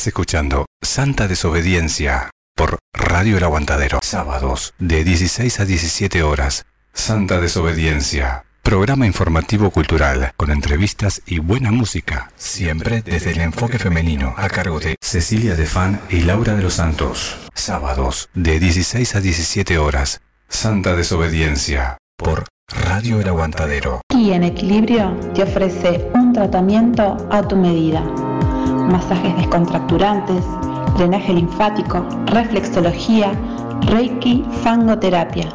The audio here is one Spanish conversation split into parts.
Estás escuchando Santa Desobediencia por Radio El Aguantadero. Sábados de 16 a 17 horas. Santa Desobediencia. Programa informativo cultural con entrevistas y buena música. Siempre desde el enfoque femenino a cargo de Cecilia de Fan y Laura de los Santos. Sábados de 16 a 17 horas. Santa Desobediencia por Radio El Aguantadero. Y en equilibrio te ofrece un tratamiento a tu medida. Masajes descontracturantes, drenaje linfático, reflexología, reiki, fangoterapia.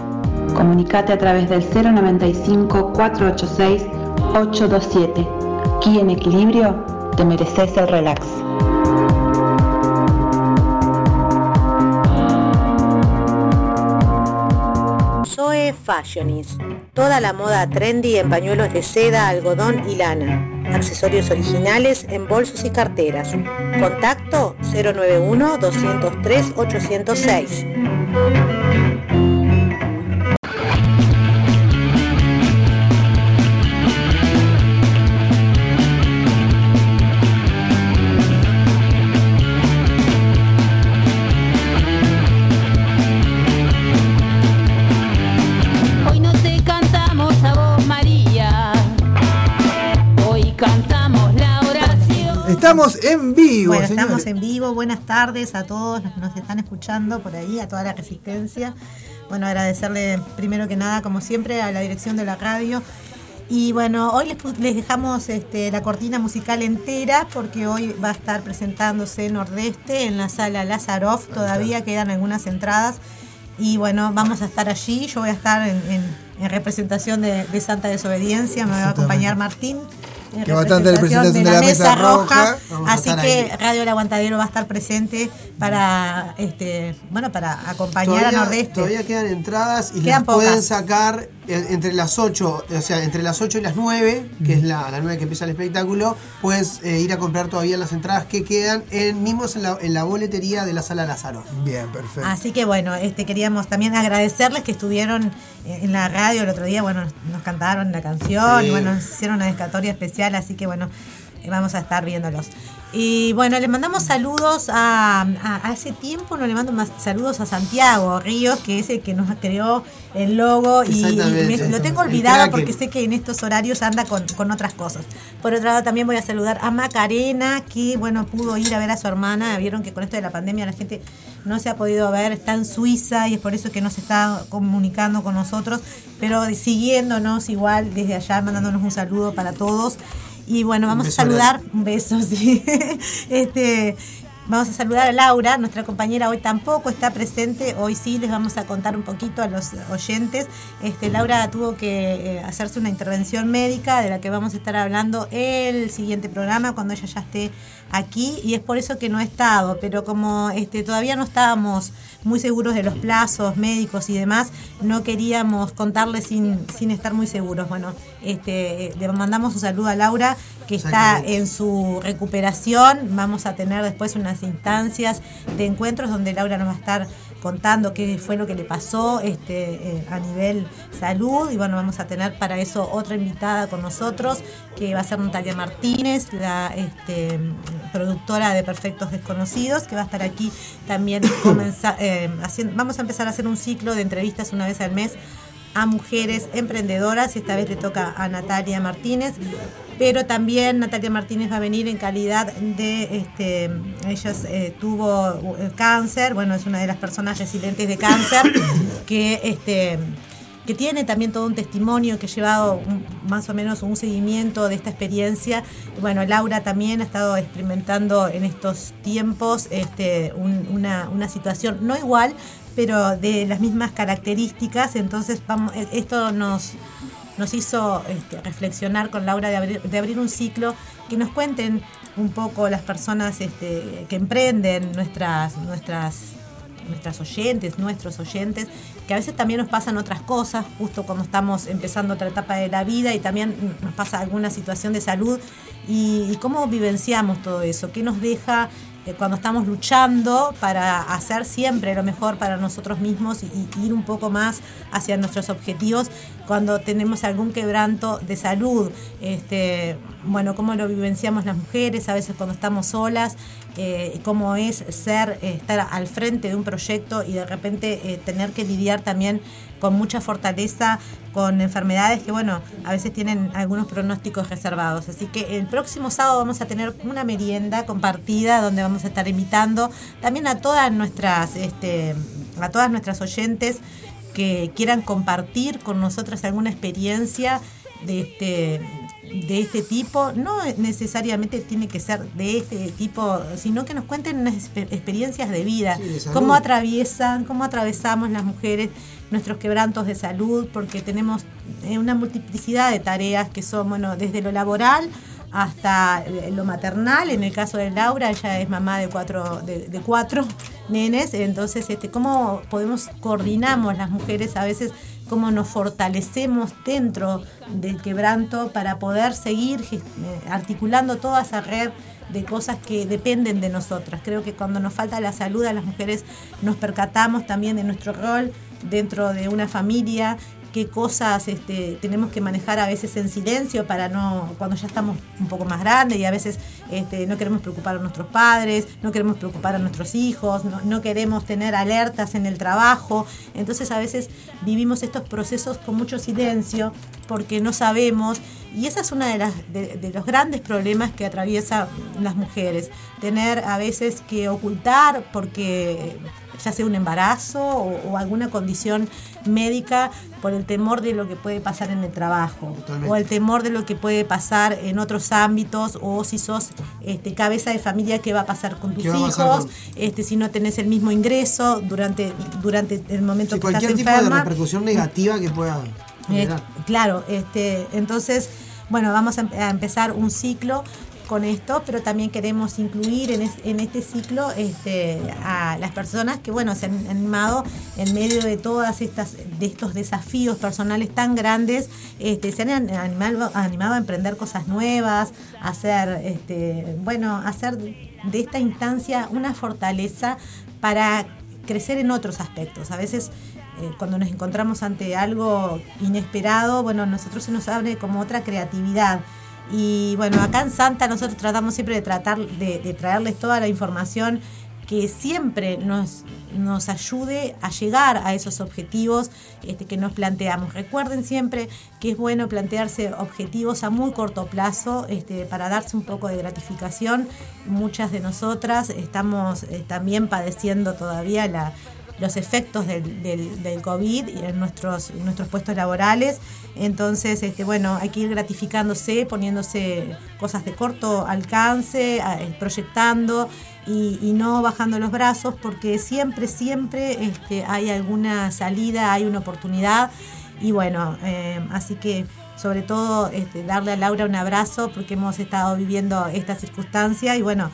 Comunicate a través del 095 486 827. Aquí en equilibrio te mereces el relax. Fashionist. Toda la moda trendy en pañuelos de seda, algodón y lana. Accesorios originales en bolsos y carteras. Contacto 091 203 806. Estamos en vivo, Bueno, señores. estamos en vivo. Buenas tardes a todos los que nos están escuchando por ahí, a toda la resistencia. Bueno, agradecerle primero que nada, como siempre, a la dirección de la radio. Y bueno, hoy les, les dejamos este, la cortina musical entera porque hoy va a estar presentándose Nordeste en la sala Lazaroff. Todavía quedan algunas entradas. Y bueno, vamos a estar allí. Yo voy a estar en, en- en representación de, de Santa Desobediencia. Me va a acompañar Martín. En Que va a estar en representación de la Mesa Roja. Vamos a Así que ahí. Radio El Aguantadero va a estar presente para este bueno para acompañar Todavía, a Nordeste. todavía quedan entradas y Quedan las pueden sacar eh, entre las 8, o sea, entre las 8 y las 9, que es la, la 9 que empieza el espectáculo, puedes eh, ir a comprar todavía las entradas que quedan en, mismos en la, en la boletería de la sala Lázaro. Bien, perfecto. Así que bueno, este queríamos también agradecerles que estuvieron en la radio el otro día, bueno, nos cantaron la canción, Sí. y bueno, nos hicieron una descatoria especial, así que bueno, vamos a estar viéndolos. Y bueno, le mandamos saludos a, a- hace tiempo no le mando más saludos a Santiago Ríos, que es el que nos creó el logo y, me- lo tengo olvidado porque sé que en estos horarios anda con, con otras cosas. Por otro lado, también voy a saludar a Macarena, que bueno, pudo ir a ver a su hermana. Vieron que con esto de la pandemia la gente no se ha podido ver, está en Suiza y es por eso que no se está comunicando con nosotros, pero siguiéndonos igual desde allá, mandándonos un saludo para todos. Y bueno, vamos a saludar, un beso, sí. este, vamos a saludar a Laura, nuestra compañera hoy tampoco está presente, hoy sí les vamos a contar un poquito a los oyentes. Este, Laura tuvo que eh, hacerse una intervención médica de la que vamos a estar hablando el siguiente programa cuando ella ya esté aquí y es por eso que no ha estado, pero como este, todavía no estábamos muy seguros de los plazos médicos y demás, no queríamos contarles sin, sin estar muy seguros. Bueno, este, le mandamos un saludo a Laura que está en su recuperación. Vamos a tener después unas instancias de encuentros donde Laura nos va a estar contando qué fue lo que le pasó este, eh, a nivel salud. Y bueno, vamos a tener para eso otra invitada con nosotros, que va a ser Natalia Martínez, la este, productora de Perfectos Desconocidos, que va a estar aquí también eh, haciendo, vamos a empezar a hacer un ciclo de entrevistas una vez al mes a mujeres emprendedoras y esta vez le toca a Natalia Martínez, pero también Natalia Martínez va a venir en calidad de, este, ella eh, tuvo eh, cáncer, bueno, es una de las personas resilientes de cáncer que este que tiene también todo un testimonio, que ha llevado un- más o menos un seguimiento de esta experiencia. Bueno, Laura también ha estado experimentando en estos tiempos este, un- una, una situación no igual, pero de las mismas características. Entonces, vamos, eh, esto nos, nos hizo este, reflexionar con Laura de abrir, de abrir un ciclo que nos cuenten un poco las personas este, que emprenden nuestras, nuestras nuestras oyentes, nuestros oyentes, que a veces también nos pasan otras cosas, justo cuando estamos empezando otra etapa de la vida y también nos pasa alguna situación de salud. Y, y cómo vivenciamos todo eso, qué nos deja cuando estamos luchando para hacer siempre lo mejor para nosotros mismos y, y ir un poco más hacia nuestros objetivos cuando tenemos algún quebranto de salud. Este, bueno, cómo lo vivenciamos las mujeres, a veces cuando estamos solas, eh, cómo es ser, eh, estar al frente de un proyecto y de repente eh, tener que lidiar también con mucha fortaleza con enfermedades que, bueno, a veces tienen algunos pronósticos reservados. Así que el próximo sábado vamos a tener una merienda compartida donde vamos a estar invitando también a todas nuestras, este, a todas nuestras oyentes que quieran compartir con nosotras alguna experiencia de este de este tipo, no necesariamente tiene que ser de este tipo, sino que nos cuenten unas exper- experiencias de vida, Sí, de salud. cómo atraviesan, cómo atravesamos las mujeres nuestros quebrantos de salud, porque tenemos eh, una multiplicidad de tareas que son, bueno, desde lo laboral hasta eh, lo maternal, en el caso de Laura, ella es mamá de cuatro, de, de cuatro nenes, entonces este, cómo podemos coordinamos las mujeres a veces cómo nos fortalecemos dentro del quebranto para poder seguir eh, articulando toda esa red de cosas que dependen de nosotras. Creo que cuando nos falta la salud a las mujeres nos percatamos también de nuestro rol dentro de una familia, qué cosas este, tenemos que manejar a veces en silencio para no, cuando ya estamos un poco más grandes y a veces este, no queremos preocupar a nuestros padres, no queremos preocupar a nuestros hijos, no, queremos tener alertas en el trabajo. Entonces a veces vivimos estos procesos con mucho silencio porque no sabemos y esa es una de, las, los grandes problemas que atraviesan las mujeres, tener a veces que ocultar porque ya sea un embarazo o, o alguna condición médica por el temor de lo que puede pasar en el trabajo Totalmente. o el temor de lo que puede pasar en otros ámbitos o si sos este, cabeza de familia qué va a pasar con tus ¿Qué va a pasar hijos con- este, si no tenés el mismo ingreso durante durante el momento Sí, que estás cualquier tipo de enferma repercusión negativa que pueda eh, claro, este, entonces, bueno, vamos a, a empezar un ciclo con esto, pero también queremos incluir en, es- en este ciclo este, a las personas que, bueno, se han animado en medio de todas estas, de estos desafíos personales tan grandes, este, se han an- animado, animado a emprender cosas nuevas, hacer, este, bueno, hacer de esta instancia una fortaleza para crecer en otros aspectos. A veces eh, cuando nos encontramos ante algo inesperado, bueno, nosotros se nos abre como otra creatividad. Y bueno, acá en Santa nosotros tratamos siempre de tratar de, traerles toda la información que siempre nos, nos ayude a llegar a esos objetivos este, que nos planteamos. Recuerden siempre que es bueno plantearse objetivos a muy corto plazo este, para darse un poco de gratificación. Muchas de nosotras estamos eh, también padeciendo todavía los efectos del, del, del, COVID en nuestros, nuestros puestos laborales. Entonces, este, bueno, hay que ir gratificándose, poniéndose cosas de corto alcance, eh, proyectando y, no bajando los brazos, porque siempre, siempre este, hay alguna salida, hay una oportunidad. Y bueno, eh, así que sobre todo este, darle a Laura un abrazo porque hemos estado viviendo esta circunstancia y bueno,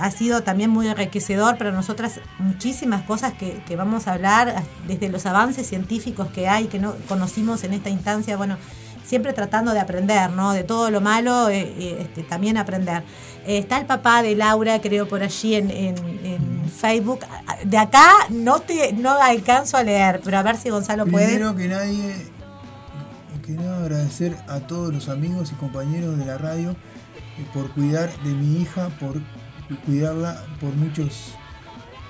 ha sido también muy enriquecedor para nosotras muchísimas cosas que, que, vamos a hablar, desde los avances científicos que hay, que no conocimos en esta instancia, bueno, siempre tratando de aprender, ¿no? De todo lo malo, eh, eh, este, también aprender. Eh, está el papá de Laura, creo, por allí en, en, Facebook. De acá no te no alcanzo a leer, pero a ver si Gonzalo puede. Primero que nadie, quiero agradecer a todos los amigos y compañeros de la radio por cuidar de mi hija, por cuidarla por muchos,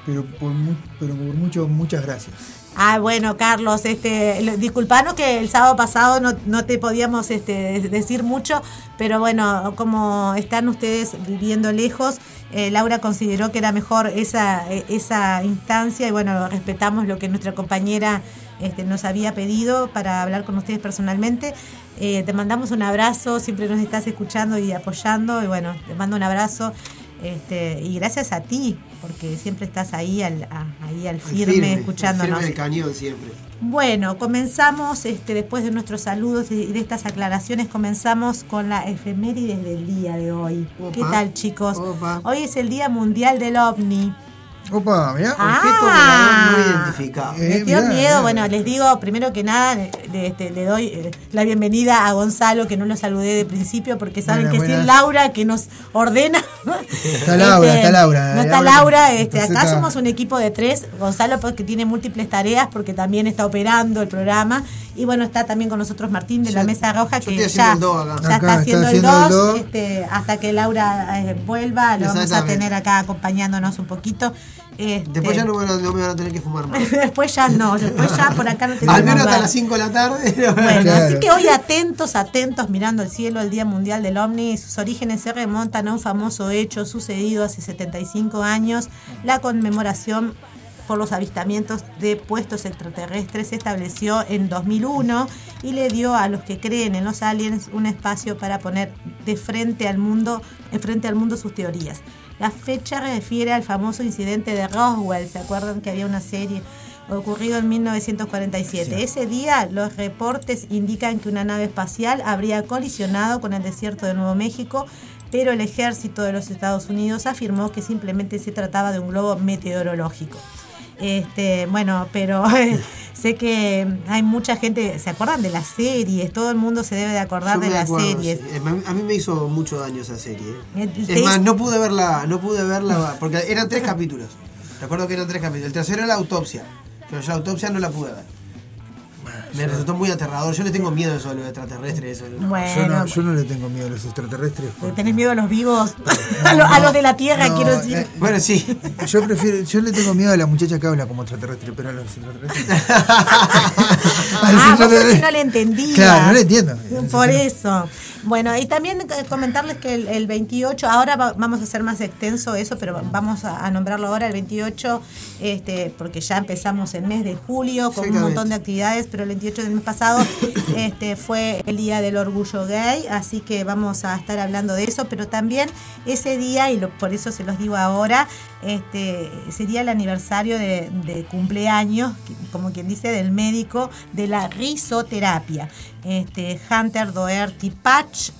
pero por, pero por mucho, muchas gracias. Ah, bueno, Carlos, este, disculpanos que el sábado pasado no, no, te podíamos este, decir mucho, pero bueno, como están ustedes viviendo lejos, eh, Laura consideró que era mejor esa, esa instancia y bueno, respetamos lo que nuestra compañera este, nos había pedido para hablar con ustedes personalmente. Eh, te mandamos un abrazo, siempre nos estás escuchando y apoyando y bueno, te mando un abrazo. Este, y gracias a ti, porque siempre estás ahí al, a, ahí al firme, firme escuchándonos. Firme del cañón siempre. Bueno, comenzamos, este, después de nuestros saludos y de estas aclaraciones, comenzamos con la efemérides del día de hoy. Opa, ¿Qué tal, chicos? Opa. Hoy es el Día Mundial del OVNI. Opa, mirá. Ah, no identificado. Me dio mirá, miedo. Mirá. Bueno, les digo, primero que nada, le, este, le doy eh, la bienvenida a Gonzalo, que no lo saludé de principio, porque saben Buenas, que buenas. es Laura que nos ordena. Está Laura, Este, está Laura. No está Laura. Este, acá está- somos un equipo de tres. Gonzalo, porque tiene múltiples tareas, porque también está operando el programa. Y bueno, está también con nosotros Martín de la Mesa Roja, que ya, haciendo el do acá. ya Acá está haciendo el haciendo el 2. do. Este, hasta que Laura eh, vuelva, lo vamos a tener acá acompañándonos un poquito. Este, Después ya no, me van a- no me van a tener que fumar más. después ya no, después ya por acá no tenemos Al menos hasta las 5 de la tarde. Bueno, Claro. así que hoy atentos, atentos, mirando el cielo, el Día Mundial del OVNI, sus orígenes se remontan a un famoso hecho sucedido hace 75 años, la conmemoración por los avistamientos de puestos extraterrestres se estableció en 2001 y le dio a los que creen en los aliens un espacio para poner de frente al mundo, de frente al mundo sus teorías. La fecha refiere al famoso incidente de Roswell, ¿se acuerdan que había una serie? ocurrido en 1947. Ese día los reportes indican que una nave espacial habría colisionado con el desierto de Nuevo México, pero el ejército de los Estados Unidos afirmó que simplemente se trataba de un globo meteorológico. Este, bueno, pero sé que hay mucha gente, ¿se acuerdan de las series? Todo el mundo se debe de acordar Yo de las acuerdo, series. sí. A mí- me hizo mucho daño esa serie. ¿eh? Eh, Es más, no pude verla, no pude verla porque eran tres capítulos. Recuerdo que eran tres capítulos. El tercero era la autopsia. Pero yo la autopsia no la pude ver. Me resultó muy aterrador. Yo le tengo miedo a eso, a los extraterrestres. Eso, ¿no? Yo Bueno, no, yo no le tengo miedo a los extraterrestres. porque- ¿tenés miedo a los vivos? a, lo- a los de la Tierra, No, quiero decir. eh, Bueno, sí. Yo prefiero, yo le tengo miedo a la muchacha que habla como extraterrestre, pero a los extraterrestres. Ah, porque no le entendía. Claro, no le entiendo. Por eso. Bueno, y también eh, comentarles que el, el 28, ahora va- vamos a hacer más extenso eso, pero vamos a, a nombrarlo ahora el 28, este, porque ya empezamos el mes de julio con un montón de actividades, pero el 28 del mes pasado este, fue el Día del Orgullo Gay, así que vamos a estar hablando de eso, pero también ese día, y lo- por eso se los digo ahora, este, sería el aniversario de, cumpleaños, como quien dice, del médico de la risoterapia. Este, Hunter Doherty Patch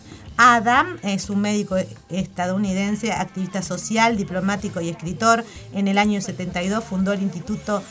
Adam es un médico estadounidense, activista social, diplomático y escritor. En el año 72 fundó el Instituto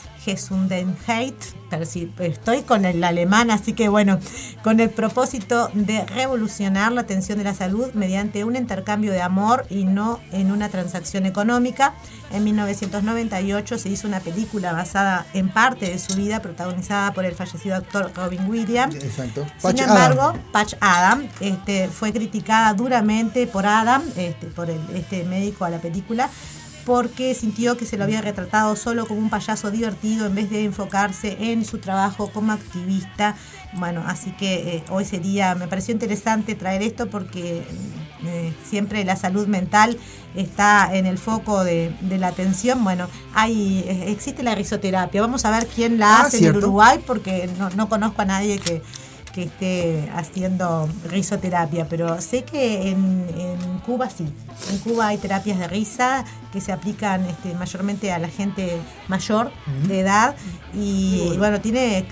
Sí, estoy con el alemán, así que bueno, con el propósito de revolucionar la atención de la salud mediante un intercambio de amor y no en una transacción económica. En 1998 se hizo una película basada en parte de su vida, protagonizada por el fallecido actor Robin Williams. Exacto. Sin Patch embargo, Adam. Patch Adam este, fue criticada duramente por Adam, este, por el, este médico a la película, porque sintió que se lo había retratado solo como un payaso divertido en vez de enfocarse en su trabajo como activista. Bueno, así que eh, hoy sería, me pareció interesante traer esto porque eh, siempre la salud mental está en el foco de, de la atención. Bueno, hay eh, existe la risoterapia. Vamos a ver quién la Ah, hace en. Uruguay porque no, no conozco a nadie que, que esté haciendo risoterapia, pero sé que en, en Cuba sí. En Cuba hay terapias de risa que se aplican este, mayormente a la gente mayor de edad y, bueno, tiene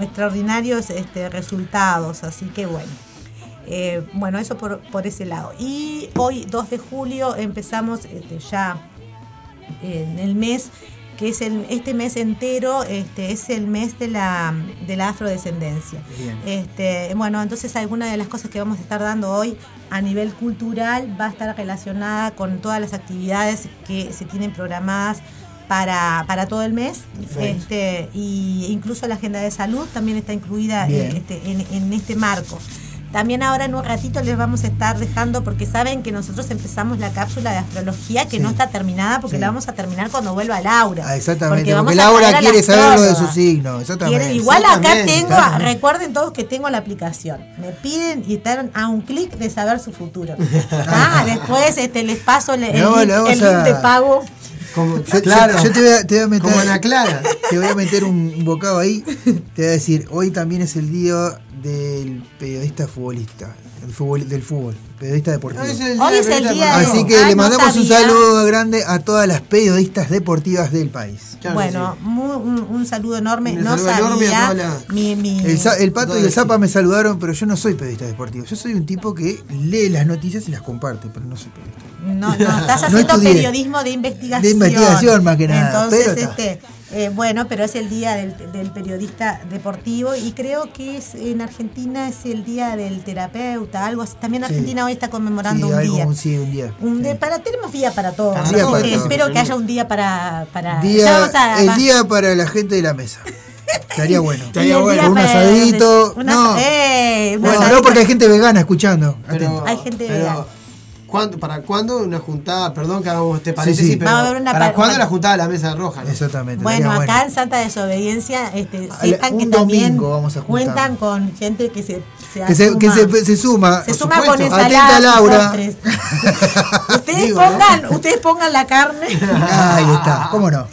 extraordinarios este, resultados, así que bueno. Eh, bueno, eso por, por ese lado. Y hoy, 2 de julio, empezamos este, ya en el mes que es el, este mes entero este, es el mes de la, de la afrodescendencia. Bien. Este, bueno, entonces alguna de las cosas que vamos a estar dando hoy a nivel cultural va a estar relacionada con todas las actividades que se tienen programadas para, para todo el mes. Este, y incluso la agenda de salud también está incluida este, en, en este marco. También ahora en un ratito les vamos a estar dejando, porque saben que nosotros empezamos la cápsula de astrología que Sí. no está terminada, porque Sí. la vamos a terminar cuando vuelva Laura. Ah, exactamente, porque, Laura quiere saber lo de su signo. Exactamente. Igual acá tengo, exactamente. recuerden todos que tengo la aplicación. Me piden y están a un clic de saber su futuro. Ah, después este, les paso el, link, el link a- de pago. Como, Yo, claro, yo- yo te voy a, te voy a meter. como Ana Clara. Te voy a meter un, un bocado ahí. Te voy a decir, hoy también es el día del periodista futbolista. Del fútbol, del fútbol, periodista deportivo. Hoy es el Hoy es el día Así que Ah, le no mandamos un saludo grande a todas las periodistas deportivas del país. Claro bueno, sí. muy- un, un saludo enorme. Un no saludo enorme a sabía. toda la- mi, mi- El, el Pato y el Zapa me saludaron, pero yo no soy periodista deportivo. Yo soy un tipo que lee las noticias y las comparte, pero no soy periodista. No, no, estás haciendo estudié. periodismo de investigación. De investigación, más que nada, Entonces, pero está. este, eh, bueno, pero es el día del, del periodista deportivo y creo que es en Argentina es el día del terapeuta, algo así. También Sí. Argentina hoy está conmemorando Sí, un algo, día. un- sí, un día. Un Sí. de- para, tenemos día para todos. Espero que haya un día para. para Día- ya vamos a- el va- día para la gente de la mesa. Estaría bueno. Estaría bueno. Un asadito. no. eh, un Bueno, asadito. no porque hay gente vegana escuchando. Pero. Hay gente pero, vegana. ¿Cuándo- ¿Para cuándo una juntada? Perdón que hagamos este paréntesis, sí. pero una ¿para par- cuándo la juntada de la mesa roja? no? Exactamente. Bueno, acá en Santa Desobediencia este, A la- sepan que también vamos a cuentan con gente que se, se Que se, que se, se suma. se suma supuesto. con Atenta, Laura. postres. ustedes Digo, ¿no? pongan, ustedes pongan la carne. Ahí está, ¿cómo no?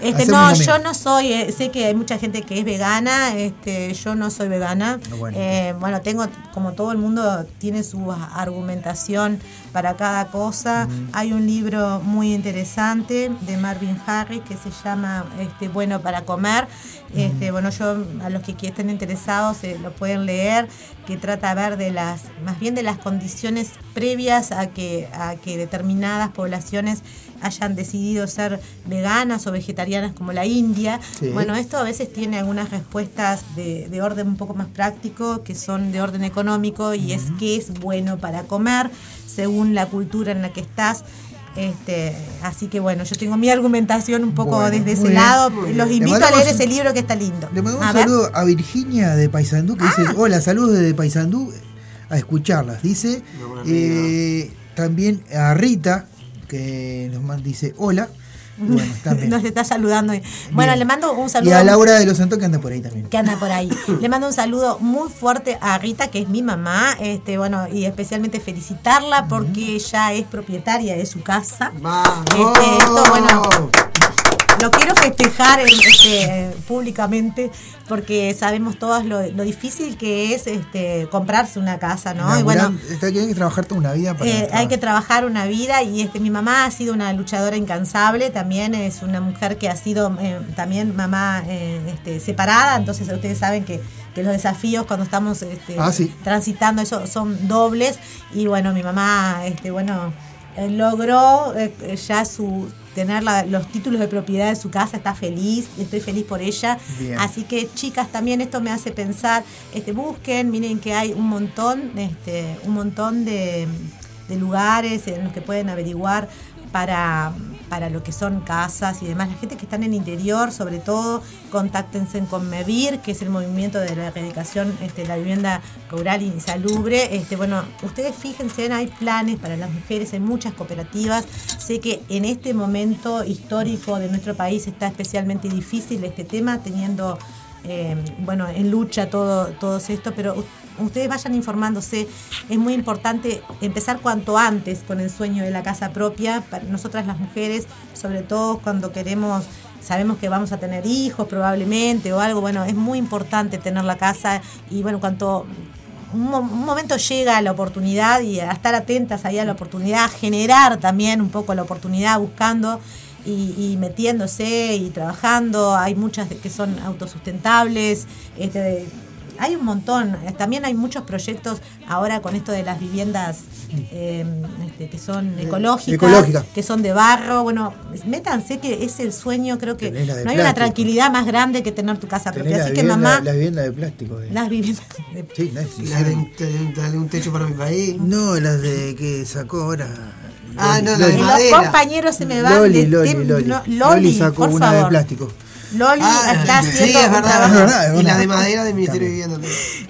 Este, Hacemos no, yo no soy, eh, sé que hay mucha gente que es vegana, este, yo no soy vegana. Bueno. Eh, bueno, tengo, como todo el mundo, tiene su argumentación para cada cosa. Hay un libro muy interesante de Marvin Harris que se llama este, Bueno para comer. Este, bueno, yo a los que estén interesados eh, lo pueden leer, que trata de ver de las, más bien de las condiciones previas a que, a que determinadas poblaciones hayan decidido ser veganas o vegetarianas como la India. Sí. Bueno, esto a veces tiene algunas respuestas de, de orden un poco más práctico, que son de orden económico, y es qué es bueno para comer, según la cultura en la que estás. Este, así que bueno, yo tengo mi argumentación un poco Bueno, desde ese bien, lado. Los invito a leer un- ese libro que está lindo. Le mandamos A un ver. saludo a Virginia de Paysandú que dice, hola, saludos desde Paysandú a escucharlas. Dice eh, también a Rita que nos dice hola. Y Bueno, también. Nos está saludando. Bueno, Bien. le mando un Y saludo. a Laura de los Santos que anda por ahí también. que anda por ahí. Le mando un saludo muy fuerte a Rita, que es mi mamá, este, bueno, y especialmente felicitarla porque ella es propietaria de su casa. Este, esto, bueno, lo quiero festejar este, públicamente porque sabemos todos lo, lo difícil que es este, comprarse una casa, ¿no? Y bueno, hay que trabajar toda una vida para. eh, hay que trabajar una vida y este mi mamá ha sido una luchadora incansable también es una mujer que ha sido eh, también mamá eh, este, separada entonces ustedes saben que, que los desafíos cuando estamos este, Ah, sí. transitando eso son dobles y bueno mi mamá este bueno logró eh, ya su tener la- los títulos de propiedad de su casa, está feliz, estoy feliz por ella. Bien. Así que chicas, también esto me hace pensar, este, busquen, miren que hay un montón, este, un montón de, de lugares en los que pueden averiguar para, para lo que son casas y demás. La gente que está en el interior, sobre todo, contáctense con MEVIR, que es el movimiento de la erradicación este, la vivienda rural insalubre. Este, bueno, ustedes fíjense, hay planes para las mujeres, hay muchas cooperativas. Sé que en este momento histórico de nuestro país está especialmente difícil este tema, teniendo eh, bueno, en lucha todo, todo esto, pero ustedes vayan informándose. Es muy importante empezar cuanto antes con el sueño de la casa propia. Para nosotras las mujeres, sobre todo cuando queremos, sabemos que vamos a tener hijos probablemente o algo, bueno, es muy importante tener la casa y bueno, cuanto un, mo- un momento llega la oportunidad y a estar atentas ahí a la oportunidad, a generar también un poco la oportunidad buscando y, metiéndose y trabajando. Hay muchas que son autosustentables. Este, hay un montón. También hay muchos proyectos ahora con esto de las viviendas eh, este, que son ecológicas, Ecológicas. que son de barro. Bueno, métanse que es el sueño. Creo que no hay una plástico. tranquilidad más grande que tener tu casa propia. Así que mamá, la vivienda de plástico. eh. las viviendas de Sí, no es- La de un, de- dale un techo para mi país. No, las de que sacó ahora. Ah, no, Loli. Los compañeros se me van Loli, de Loli, Loli. no, Loli sacó por una favor. de plástico. Loli Ah, está sí, haciendo es verdad, trabajo- es verdad. es Y la de madera del Ministerio de. Vivienda.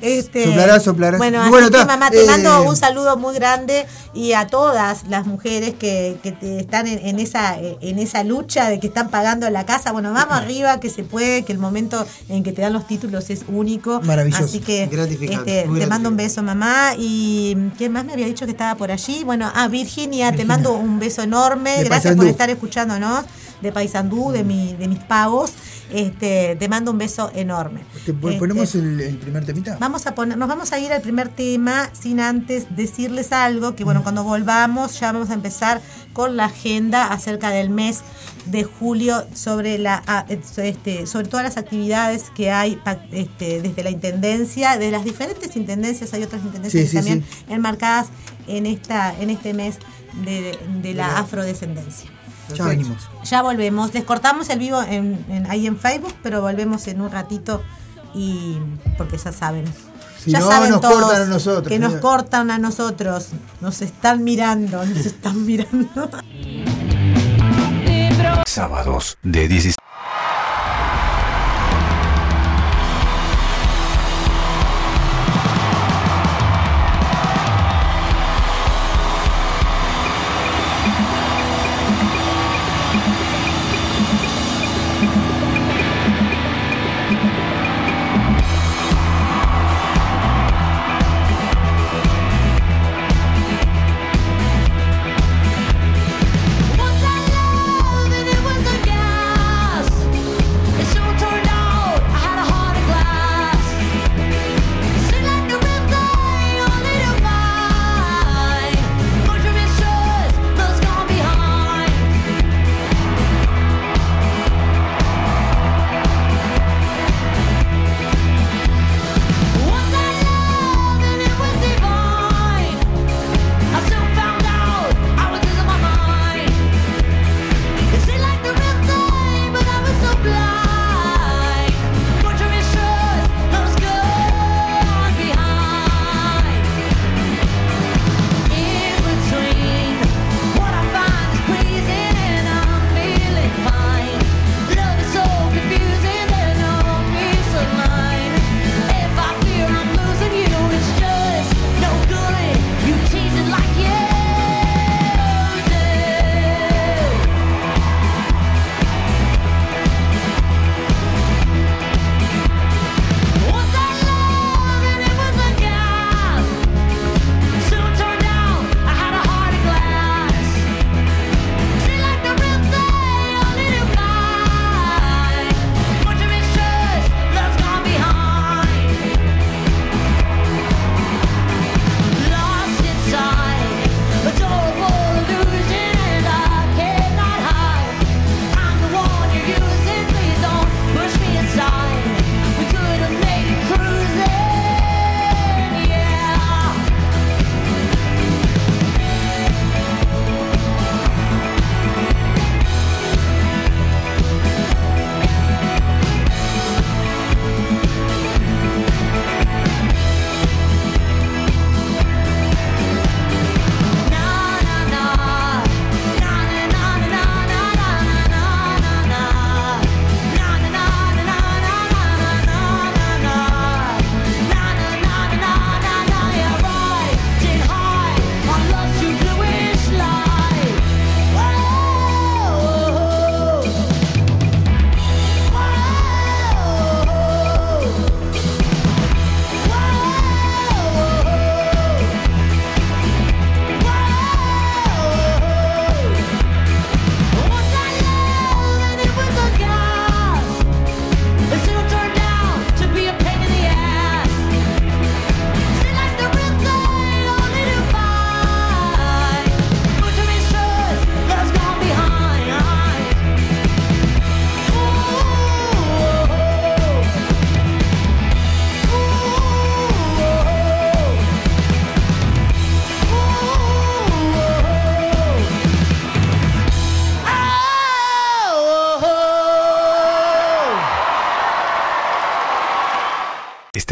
Este, Soplará, soplará. Bueno, Bueno, así que está, mamá, te eh, mando un saludo muy grande y a todas las mujeres que, que te están en, en esa en esa lucha de que están pagando la casa. Bueno, vamos arriba, que se puede, que el momento en que te dan los títulos es único. Maravilloso. Así que Gratificante, este, muy te mando un beso, mamá. ¿Y quién más me había dicho que estaba por allí? Bueno, ah, Virginia, te mando un beso enorme. De Gracias por estar escuchándonos de Paisandú, de, mi, de mis pagos. Este, te mando un beso enorme. ¿Te pon- Este, ¿Ponemos el, el primer temita? Vamos a poner, nos vamos a ir al primer tema sin antes decirles algo, que bueno, cuando volvamos ya vamos a empezar con la agenda acerca del mes de julio sobre la este, sobre todas las actividades que hay este, desde la intendencia, de las diferentes intendencias, hay otras intendencias sí, también enmarcadas en esta, en este mes de, de la afrodescendencia. Ya venimos. Ya volvemos. Les cortamos el vivo en, en- ahí en Facebook, pero volvemos en un ratito y porque ya saben. Si ya no, saben nos todos cortan a nosotros, que nos cortan a nosotros. Nos están mirando, nos están mirando. Sábados de 16.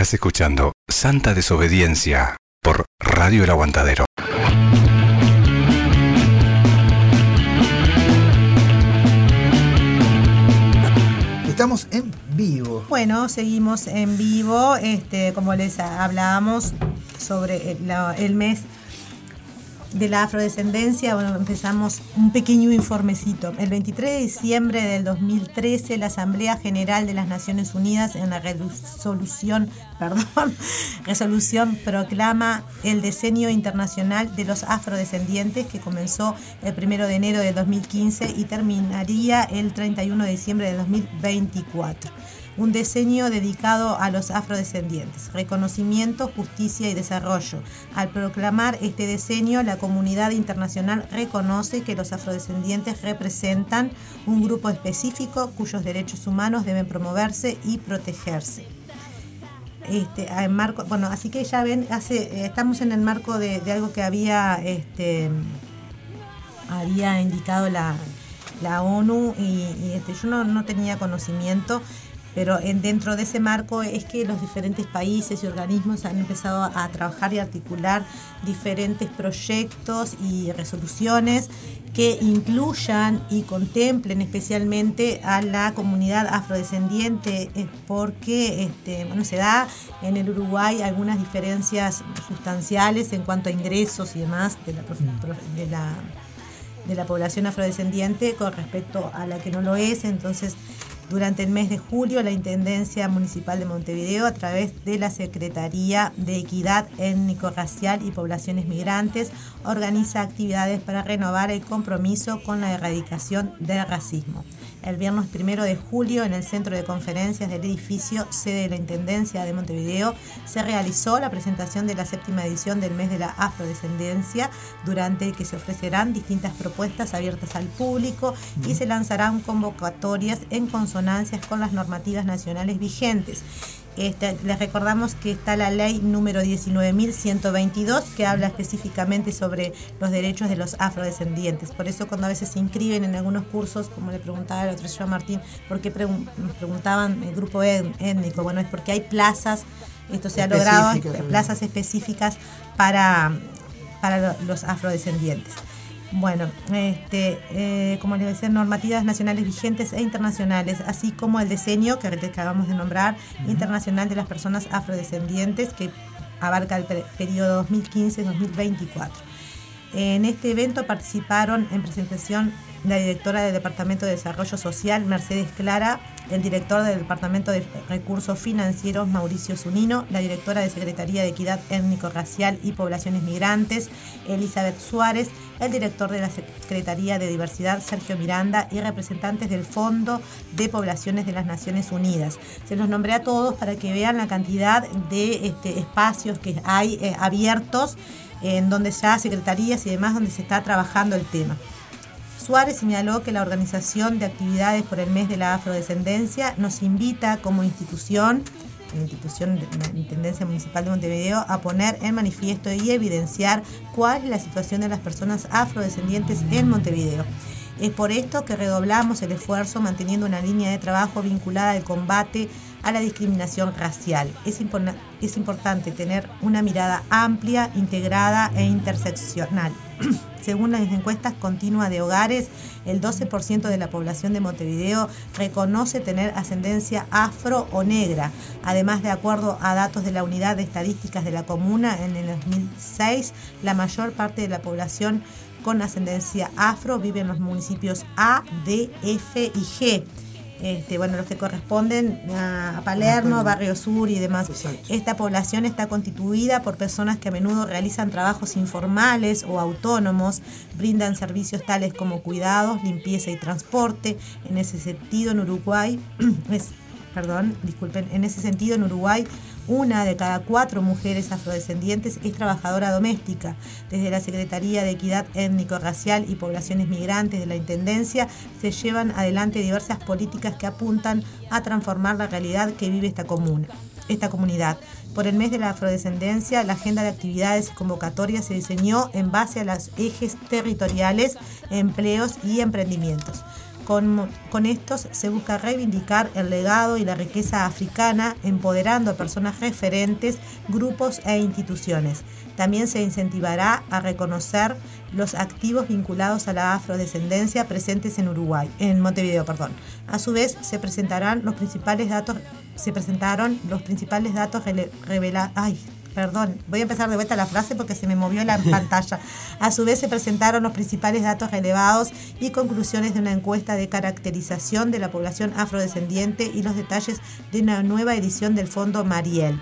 Estás escuchando Santa Desobediencia por Radio El Aguantadero. Estamos en vivo. Bueno, seguimos en vivo, este, como les hablábamos sobre el, la- el mes de la afrodescendencia, bueno, empezamos un pequeño informecito. El 23 de diciembre del 2013, la Asamblea General de las Naciones Unidas en la resolución, perdón, resolución proclama el diseño internacional de los afrodescendientes que comenzó el 1 de enero del 2015 y terminaría el 31 de diciembre del 2024 un diseño dedicado a los afrodescendientes, reconocimiento, justicia y desarrollo. Al proclamar este diseño, la comunidad internacional reconoce que los afrodescendientes representan un grupo específico cuyos derechos humanos deben promoverse y protegerse. Este, en marco, bueno, así que ya ven, hace, eh, estamos en el marco de, algo que había este, había indicado la, la ONU y, y, este, yo no, no tenía conocimiento, pero en, dentro de ese marco es que los diferentes países y organismos han empezado a, trabajar y articular diferentes proyectos y resoluciones que incluyan y contemplen especialmente a la comunidad afrodescendiente, eh, porque este, bueno, se da en el Uruguay algunas diferencias sustanciales en cuanto a ingresos y demás de la, prof- de la de la población afrodescendiente con respecto a la que no lo es. Entonces, durante el mes de julio, la Intendencia Municipal de Montevideo, a través de la Secretaría de Equidad Étnico-Racial y Poblaciones Migrantes, organiza actividades para renovar el compromiso con la erradicación del racismo. El viernes primero de julio, en el centro de conferencias del edificio sede de la Intendencia de Montevideo, se realizó la presentación de la séptima edición del mes de la afrodescendencia, durante el que se ofrecerán distintas propuestas abiertas al público y se lanzarán convocatorias en consonancias con las normativas nacionales vigentes. Este, les recordamos que está la ley número 19.122 que habla específicamente sobre los derechos de los afrodescendientes. Por eso cuando a veces se inscriben en algunos cursos, como le preguntaba el otro día a Martín, ¿por qué pregun- preguntaban el grupo étnico? Bueno, es porque hay plazas, esto se ha logrado, plazas específicas para, para lo- los afrodescendientes. Bueno, este, eh, como les decía, normativas nacionales vigentes e internacionales, así como el diseño que acabamos de nombrar, internacional de las personas afrodescendientes, que abarca el per- periodo 2015-2024. En este evento participaron en presentación la directora del Departamento de Desarrollo Social, Mercedes Clara, el director del Departamento de Recursos Financieros, Mauricio Zunino, la directora de Secretaría de Equidad Étnico-Racial y Poblaciones Migrantes, Elizabeth Suárez, el director de la Secretaría de Diversidad, Sergio Miranda, y representantes del Fondo de Poblaciones de las Naciones Unidas. Se los nombré a todos para que vean la cantidad de este, espacios que hay eh, abiertos en donde ya secretarías y demás donde se está trabajando el tema. Suárez señaló que la organización de actividades por el mes de la afrodescendencia nos invita como institución, la institución de la Intendencia Municipal de Montevideo, a poner en manifiesto y evidenciar cuál es la situación de las personas afrodescendientes en Montevideo. Es por esto que redoblamos el esfuerzo manteniendo una línea de trabajo vinculada al combate a la discriminación racial. Es, es importante tener una mirada amplia, integrada e interseccional. Según las encuestas continuas de hogares, el 12% de la población de Montevideo reconoce tener ascendencia afro o negra. Además, de acuerdo a datos de la Unidad de Estadísticas de la Comuna, en el 2006, la mayor parte de la población con ascendencia afro vive en los municipios A, D, F y G. Este, bueno, los que corresponden a Palermo, Barrio Sur y demás. Esta población está constituida por personas que a menudo realizan trabajos informales o autónomos, brindan servicios tales como cuidados, limpieza y transporte. En ese sentido, en Uruguay, es, perdón, disculpen, en ese sentido, en Uruguay, una de cada cuatro mujeres afrodescendientes es trabajadora doméstica. Desde la Secretaría de Equidad Étnico-Racial y Poblaciones Migrantes de la Intendencia se llevan adelante diversas políticas que apuntan a transformar la realidad que vive esta esta comunidad. Por el mes de la afrodescendencia, la agenda de actividades y convocatorias se diseñó en base a los ejes territoriales, empleos y emprendimientos. Con, con, estos se busca reivindicar el legado y la riqueza africana, empoderando a personas referentes, grupos e instituciones. También se incentivará a reconocer los activos vinculados a la afrodescendencia presentes en Uruguay, en Montevideo, perdón. A su vez, se presentarán los principales datos, se presentaron los principales datos revelados. Perdón, voy a empezar de vuelta la frase porque se me movió la pantalla. A su vez se presentaron los principales datos relevados y conclusiones de una encuesta de caracterización de la población afrodescendiente y los detalles de una nueva edición del Fondo Mariel.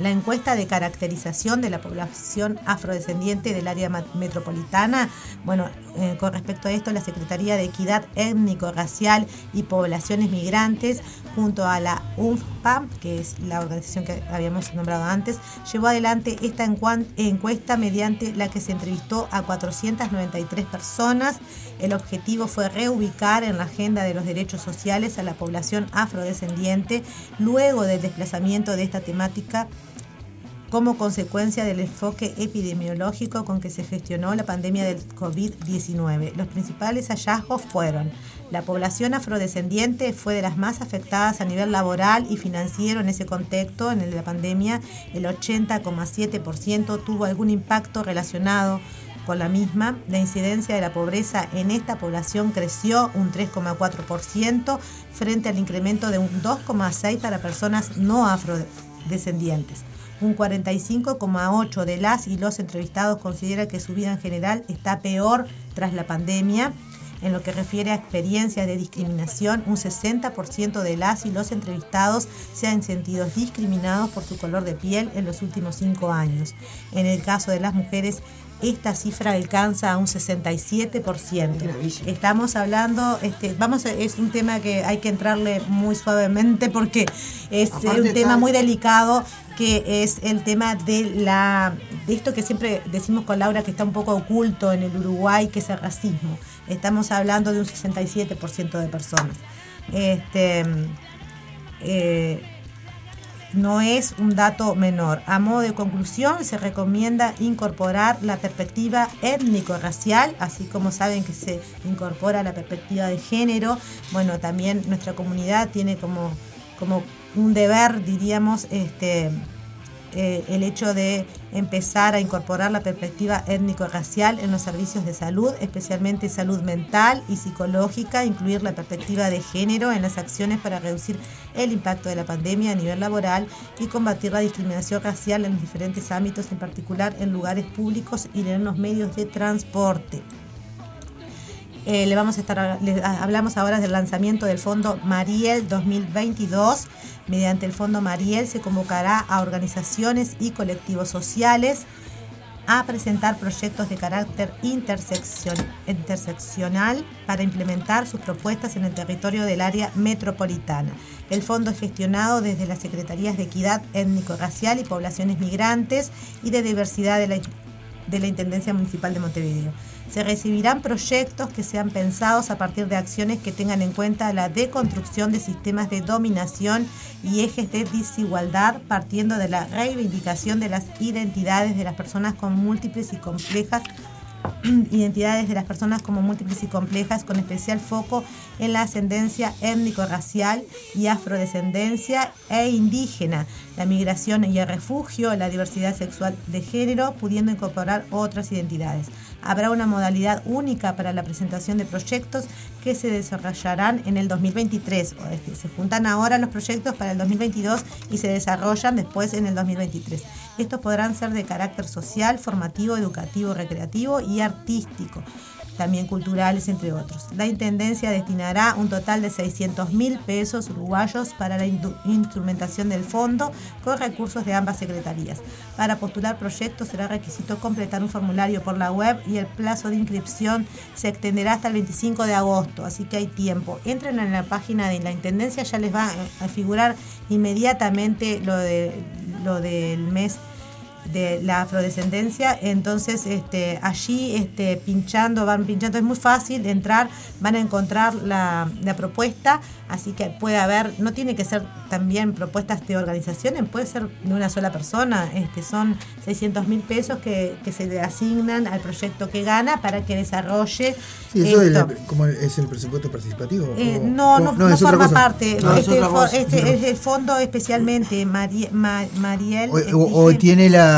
La encuesta de caracterización de la población afrodescendiente del área metropolitana, bueno, eh, con respecto a esto, la Secretaría de Equidad Étnico, Racial y Poblaciones Migrantes, junto a la UNFPA, que es la organización que habíamos nombrado antes, llevó adelante esta encuesta mediante la que se entrevistó a 493 personas. El objetivo fue reubicar en la agenda de los derechos sociales a la población afrodescendiente luego del desplazamiento de esta temática como consecuencia del enfoque epidemiológico con que se gestionó la pandemia del COVID-19. Los principales hallazgos fueron la población afrodescendiente fue de las más afectadas a nivel laboral y financiero en ese contexto, en el de la pandemia. El 80,7% tuvo algún impacto relacionado con la misma. La incidencia de la pobreza en esta población creció un 3,4% frente al incremento de un 2,6% para personas no afrodescendientes. Un 45,8% de las y los entrevistados considera que su vida en general está peor tras la pandemia. En lo que refiere a experiencias de discriminación, un 60% de las y los entrevistados se han sentido discriminados por su color de piel en los últimos cinco años. En el caso de las mujeres, esta cifra alcanza a un 67%. Estamos hablando, este, vamos, es un tema que hay que entrarle muy suavemente porque es un tema muy delicado que es el tema de la de esto que siempre decimos con Laura que está un poco oculto en el Uruguay, que es el racismo. Estamos hablando de un 67% de personas. Este, eh, no es un dato menor. A modo de conclusión, se recomienda incorporar la perspectiva étnico-racial, así como saben que se incorpora la perspectiva de género. Bueno, también nuestra comunidad tiene como, como un deber, diríamos, este, eh, el hecho de empezar a incorporar la perspectiva étnico-racial en los servicios de salud, especialmente salud mental y psicológica, incluir la perspectiva de género en las acciones para reducir el impacto de la pandemia a nivel laboral y combatir la discriminación racial en los diferentes ámbitos, en particular en lugares públicos y en los medios de transporte. Eh, le vamos a estar, hablamos ahora del lanzamiento del Fondo Mariel 2022. Mediante el Fondo Mariel se convocará a organizaciones y colectivos sociales a presentar proyectos de carácter interseccional para implementar sus propuestas en el territorio del área metropolitana. El fondo es gestionado desde las Secretarías de Equidad Étnico-Racial y Poblaciones Migrantes y de Diversidad de la, de la Intendencia Municipal de Montevideo. Se recibirán proyectos que sean pensados a partir de acciones que tengan en cuenta la deconstrucción de sistemas de dominación y ejes de desigualdad, partiendo de la reivindicación de las identidades de las personas con múltiples y complejas identidades de las personas como múltiples y complejas, con especial foco en la ascendencia étnico-racial y afrodescendencia e indígena, la migración y el refugio, la diversidad sexual de género, pudiendo incorporar otras identidades. Habrá una modalidad única para la presentación de proyectos que se desarrollarán en el 2023. Se juntan ahora los proyectos para el 2022 y se desarrollan después en el 2023. Estos podrán ser de carácter social, formativo, educativo, recreativo y artístico también culturales, entre otros. La Intendencia destinará un total de 600 mil pesos uruguayos para la instrumentación del fondo con recursos de ambas secretarías. Para postular proyectos será requisito completar un formulario por la web y el plazo de inscripción se extenderá hasta el 25 de agosto, así que hay tiempo. Entren en la página de la Intendencia, ya les va a figurar inmediatamente lo, de, lo del mes de la afrodescendencia, entonces este, allí este, pinchando, van pinchando, es muy fácil entrar, van a encontrar la, la propuesta, así que puede haber, no tiene que ser también propuestas de organizaciones, puede ser de una sola persona, este, son 600 mil pesos que, que se le asignan al proyecto que gana para que desarrolle. Sí, eso es, el, como el- es el presupuesto participativo. Eh, o- no, o- no, no, es otra forma parte. No, es este, este es el fondo especialmente Mari- Ma- Mariel. O, eh, o- tiene la.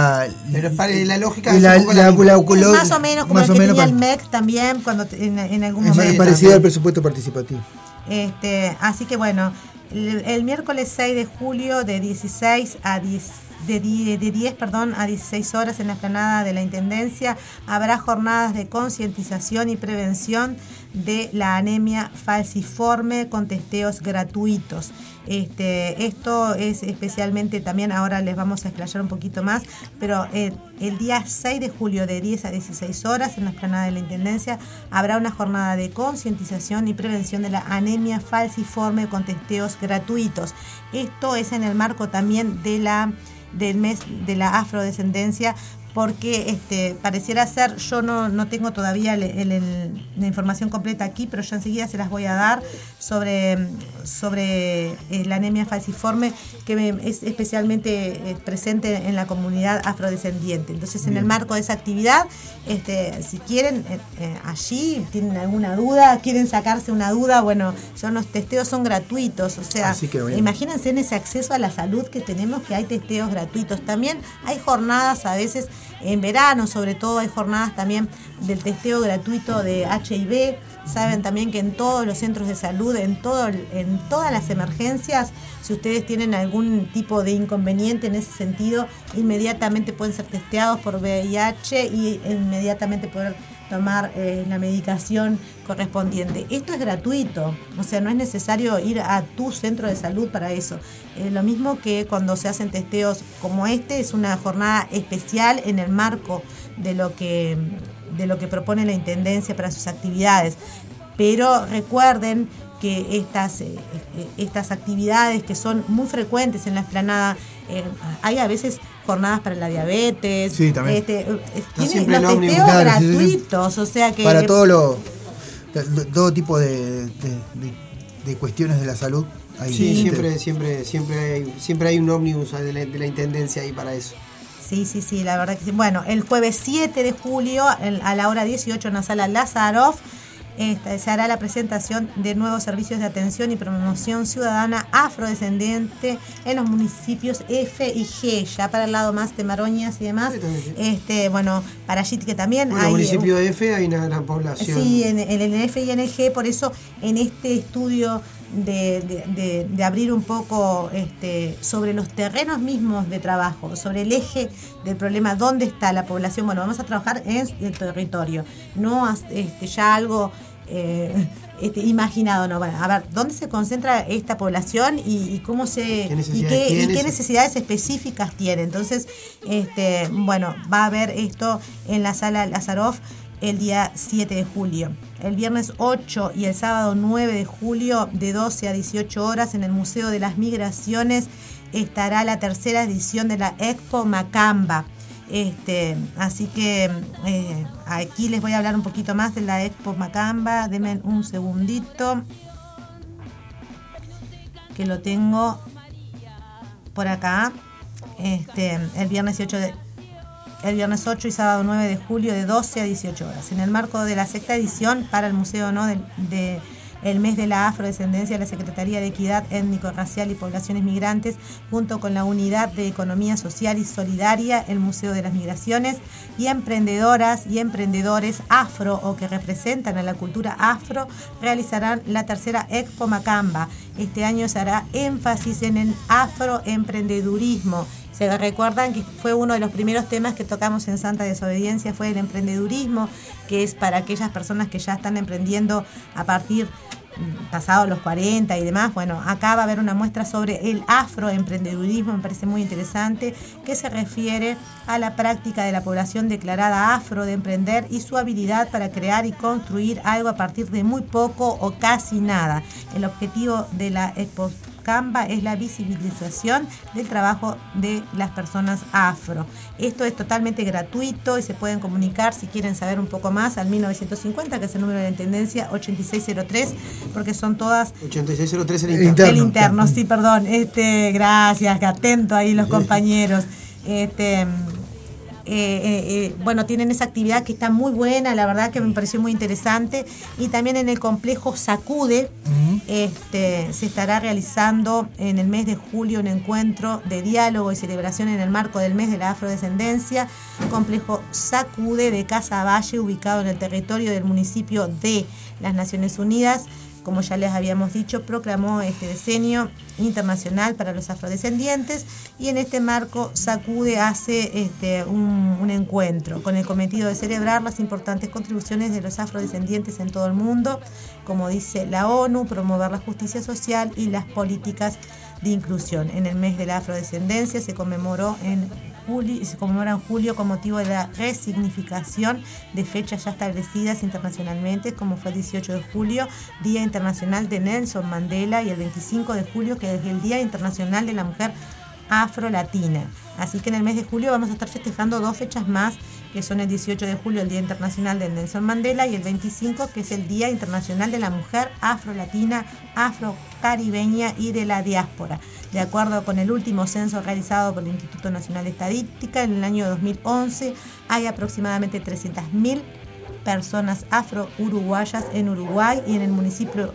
Pero es para- la lógica y es la, la- la la- es más o menos como más el o que menos tenía el pa- MEC también cuando te- en, en algún Es momento. parecido al presupuesto participativo. Este, así que bueno, el, el miércoles 6 de julio de 16 a 10 de, die- de 10 perdón, a 16 horas en la explanada de la Intendencia habrá jornadas de concientización y prevención de la anemia falciforme con testeos gratuitos. Este, esto es especialmente también, ahora les vamos a explayar un poquito más, pero eh, el día 6 de julio de 10 a 16 horas en la explanada de la Intendencia habrá una jornada de concientización y prevención de la anemia falciforme con testeos gratuitos. Esto es en el marco también de la del mes de la afrodescendencia porque este, pareciera ser, yo no, no tengo todavía el- el- el- la información completa aquí, pero yo enseguida se las voy a dar sobre, sobre eh, la anemia falciforme, que es especialmente eh, presente en la comunidad afrodescendiente. Entonces, en el marco de esa actividad, este, si quieren, eh, allí tienen alguna duda, quieren sacarse una duda, bueno, son los testeos son gratuitos, o sea, imagínense en ese acceso a la salud que tenemos que hay testeos gratuitos. También hay jornadas a veces en verano, sobre todo hay jornadas también del testeo gratuito de HIV. Saben también que en todos los centros de salud, en, todo, en todas las emergencias, si ustedes tienen algún tipo de inconveniente en ese sentido, inmediatamente pueden ser testeados por VIH y inmediatamente poder tomar eh, la medicación correspondiente. Esto es gratuito, o sea, no es necesario ir a tu centro de salud para eso. Eh, lo mismo que cuando se hacen testeos como este, es una jornada especial en el marco de lo que, de lo que propone la Intendencia para sus actividades. Pero recuerden que estas, eh, estas actividades que son muy frecuentes en la explanada, eh, hay a veces jornadas para la diabetes, Sí, también. este, eh, los testeos Claro, sí, sí, sí. gratuitos, o sea que Para todo lo. Todo tipo de, de- de- de cuestiones de la salud. Ahí Sí, siempre, siempre, siempre hay, siempre hay un ómnibus de la, de la intendencia ahí para eso. Sí, sí, sí, la verdad que sí. Bueno, el jueves 7 de julio el- a la hora 18 en la sala Lazarov este, se hará la presentación de nuevos servicios de atención y promoción ciudadana afrodescendiente en los municipios F y G, ya para el lado más de Maroñas y demás. Este, bueno, para allí que también Bueno, en hay el municipio de F hay una gran población. Sí, en, en el F y en el G, por eso en este estudio de, de- abrir un poco este, sobre los terrenos mismos de trabajo, sobre el eje del problema, dónde está la población, bueno, vamos a trabajar en el territorio, no este, ya algo eh, este, imaginado, no, bueno, a ver, ¿dónde se concentra esta población y, y cómo se ¿Qué y qué, y qué necesidades específicas tiene? Entonces, este, bueno, va a haber esto en la sala Lazarov el día 7 de julio. El viernes 8 y el sábado 9 de julio de 12 a 18 horas en el Museo de las Migraciones estará la tercera edición de la Expo Macamba. Este, así que eh, aquí les voy a hablar un poquito más de la Expo Macamba. Denme un segundito. Que lo tengo por acá. Este, el viernes 8 de, el viernes 8 y sábado 9 de julio de 12 a 18 horas. En el marco de la sexta edición para el Museo ¿no? de, el mes de la afrodescendencia, la Secretaría de Equidad Étnico-Racial y Poblaciones Migrantes, junto con la Unidad de Economía Social y Solidaria, el Museo de las Migraciones, y emprendedoras y emprendedores afro o que representan a la cultura afro, realizarán la tercera Expo Macamba. Este año se hará énfasis en el afroemprendedurismo. Se recuerdan que fue uno de los primeros temas que tocamos en Santa Desobediencia, fue el emprendedurismo, que es para aquellas personas que ya están emprendiendo a partir mm, pasados los 40 y demás. Bueno, acá va a haber una muestra sobre el afroemprendedurismo, me parece muy interesante, que se refiere a la práctica de la población declarada afro de emprender y su habilidad para crear y construir algo a partir de muy poco o casi nada. El objetivo de la expo Canva es la visibilización del trabajo de las personas afro. Esto es totalmente gratuito y se pueden comunicar si quieren saber un poco más al 1950, que es el número de la Intendencia 8603, porque son todas 8603 el interno. el interno, sí, perdón. Este, gracias, que atento ahí los compañeros. Este, eh, eh, eh, bueno, tienen esa actividad que está muy buena, la verdad que me pareció muy interesante. Y también en el complejo Sacude este, se estará realizando en el mes de julio un encuentro de diálogo y celebración en el marco del mes de la afrodescendencia. Complejo Sacude de Casa Valle, ubicado en el territorio del municipio de las Naciones Unidas como ya les habíamos dicho, proclamó este diseño internacional para los afrodescendientes y en este marco Sacude hace este, un encuentro con el cometido de celebrar las importantes contribuciones de los afrodescendientes en todo el mundo, como dice la ONU, promover la justicia social y las políticas de inclusión. En el mes de la afrodescendencia se conmemoró en julio, se conmemora en julio con motivo de la resignificación de fechas ya establecidas internacionalmente, como fue el 18 de julio, Día Internacional de Nelson Mandela, y el 25 de julio, que es el Día Internacional de la Mujer Afro-Latina. Así que en el mes de julio vamos a estar festejando dos fechas más, que son el 18 de julio, el Día Internacional de Nelson Mandela, y el 25, que es el Día Internacional de la Mujer Afro-Latina, Afro-Caribeña y de la Diáspora. De acuerdo con el último censo realizado por el Instituto Nacional de Estadística, en el año 2011 hay aproximadamente 300.000 personas afro-uruguayas en Uruguay y en el municipio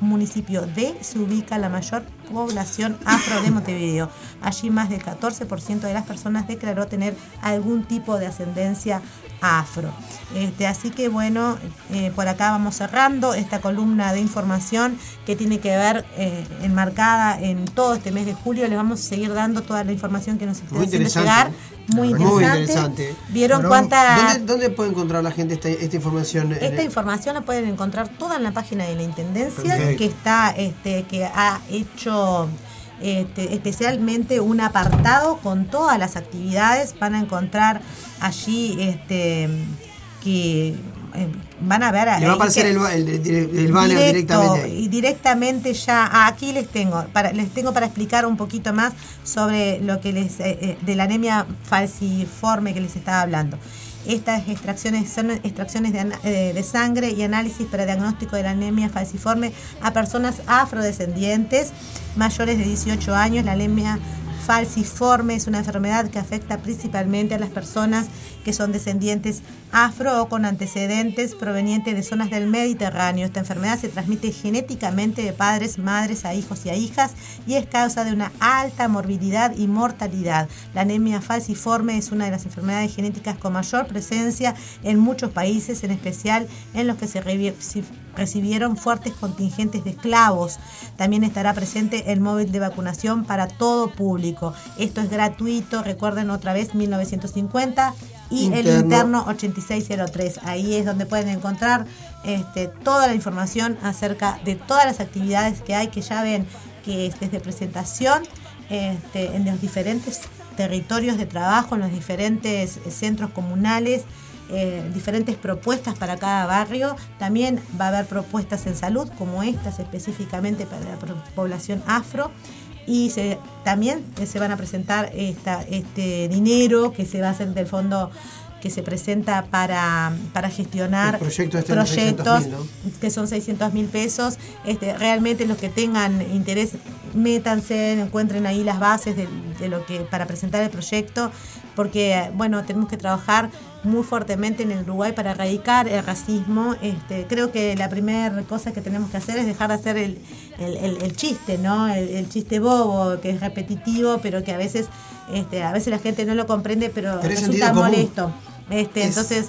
municipio D se ubica la mayor población afro de Montevideo. Allí más del 14% de las personas declaró tener algún tipo de ascendencia afro. Este, así que bueno, eh, por acá vamos cerrando esta columna de información que tiene que ver eh, enmarcada en todo este mes de julio. Le vamos a seguir dando toda la información que nos esté Muy haciendo llegar. Muy interesante. Muy interesante. ¿Vieron Pero, cuánta... ¿Dónde, dónde puede encontrar la gente esta, esta información? Esta el- información la pueden encontrar toda en la página de la Intendencia, Perfecto. que está, este, que ha hecho este, especialmente un apartado con todas las actividades. Van a encontrar allí este, que eh, van a ver Le va a ahí aparecer el, el- el- el banner directo, directamente ahí. Y directamente ya ah, aquí les tengo para les tengo para explicar un poquito más sobre lo que les eh, eh, de la anemia falciforme que les estaba hablando. Estas extracciones son extracciones de, eh, de sangre y análisis para diagnóstico de la anemia falciforme a personas afrodescendientes mayores de 18 años. La anemia falciforme es una enfermedad que afecta principalmente a las personas que son descendientes afro o con antecedentes provenientes de zonas del Mediterráneo. Esta enfermedad se transmite genéticamente de padres, madres a hijos y a hijas y es causa de una alta morbilidad y mortalidad. La anemia falciforme es una de las enfermedades genéticas con mayor presencia en muchos países, en especial en los que se recibieron fuertes contingentes de esclavos. También estará presente el móvil de vacunación para todo público. Esto es gratuito, recuerden otra vez 1950 y el Interno. interno 8603. Ahí es donde pueden encontrar este, toda la información acerca de todas las actividades que hay, que ya ven que es desde presentación este, en los diferentes territorios de trabajo, en los diferentes eh, centros comunales, eh, diferentes propuestas para cada barrio. También va a haber propuestas en salud, como estas específicamente para la población afro. Y se- también eh, se van a presentar esta, este dinero que se va a hacer del fondo que se presenta para, para gestionar proyecto este proyectos 600.000, ¿no? que son 600 mil pesos. Este, realmente los que tengan interés, métanse, encuentren ahí las bases de, de lo que para presentar el proyecto, porque bueno, tenemos que trabajar muy fuertemente en el Uruguay para erradicar el racismo. Este, creo que la primera cosa que tenemos que hacer es dejar de hacer el, el- el- el chiste, ¿no? El, chiste bobo, que es repetitivo, pero que a veces, este, a veces la gente no lo comprende, pero Pero es resulta molesto. Este, Es- entonces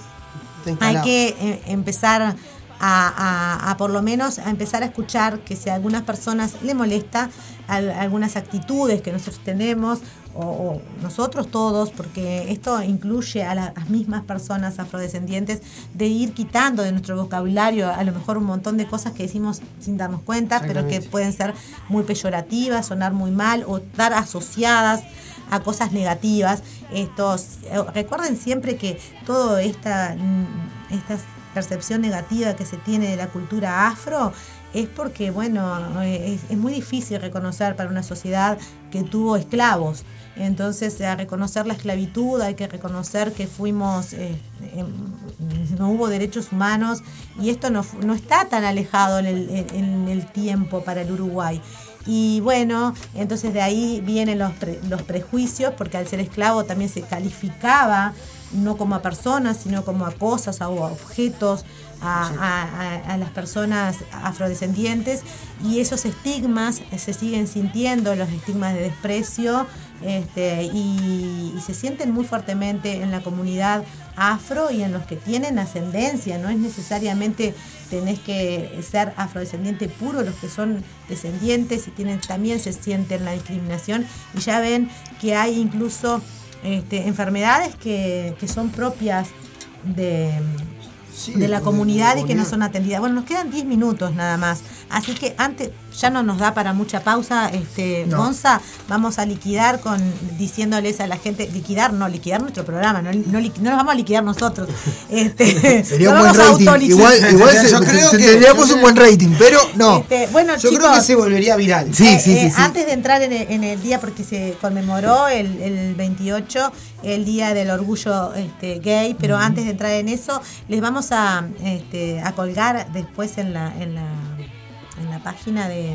hay que eh, empezar a, a- a por lo menos a empezar a escuchar que si a algunas personas le molesta al- algunas actitudes que nosotros tenemos o, o nosotros todos, porque esto incluye a la- las mismas personas afrodescendientes, de ir quitando de nuestro vocabulario a lo mejor un montón de cosas que decimos sin darnos cuenta, pero que pueden ser muy peyorativas, sonar muy mal o estar asociadas a cosas negativas. Estos, eh, recuerden siempre que todo esta, mm, estas percepción negativa que se tiene de la cultura afro es porque, bueno, es, es muy difícil reconocer para una sociedad que tuvo esclavos. Entonces, a reconocer la esclavitud, hay que reconocer que fuimos, eh, em, no hubo derechos humanos y esto no, no está tan alejado en el, en el tiempo para el Uruguay. Y bueno, entonces de ahí vienen los, los prejuicios, porque al ser esclavo también se calificaba no como a personas, sino como a cosas o a objetos, a, a- a- a las personas afrodescendientes. Y esos estigmas se siguen sintiendo, los estigmas de desprecio, este, y, y se sienten muy fuertemente en la comunidad afro y en los que tienen ascendencia. No es necesariamente tenés que ser afrodescendiente puro, los que son descendientes y tienen, también se sienten la discriminación y ya ven que hay incluso este, enfermedades que, que son propias de, Sí, de la comunidad y que no son atendidas. Bueno, nos quedan 10 minutos nada más. Así que antes, ya no nos da para mucha pausa, este, No. Gonza, vamos a liquidar con diciéndoles a la gente, liquidar, no, liquidar nuestro programa, no, no, nos vamos a liquidar nosotros. Este, Sería no un buen rating. autoliquidar. Igual, Yo creo que- tendríamos un buen rating, pero no. Este, bueno, Yo chicos, creo que se volvería viral. Sí, eh, sí, eh, sí, sí. Antes de entrar en el, en el día, porque se conmemoró el, el 28, el Día del Orgullo este, Gay, pero antes de entrar en eso, les vamos a, este, a colgar después en la, en la, en la página de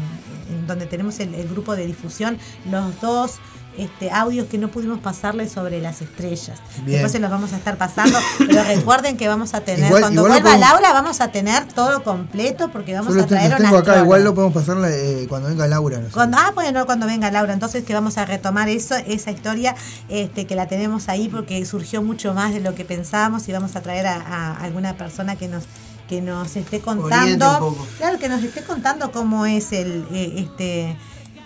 en donde tenemos el, el grupo de difusión los dos este, audios que no pudimos pasarles sobre las estrellas. Bien. Después se los vamos a estar pasando, pero recuerden que vamos a tener, Igual- cuando igual vuelva podemos- Laura, vamos a tener todo completo porque vamos a traer los una tengo acá, igual lo podemos pasar eh, cuando venga Laura. no sé. Cuando, ah, bueno, cuando venga Laura, entonces que vamos a retomar eso, esa historia, este, que la tenemos ahí porque surgió mucho más de lo que pensábamos y vamos a traer a, a alguna persona que nos que nos esté contando, claro, que nos esté contando cómo es el eh, este,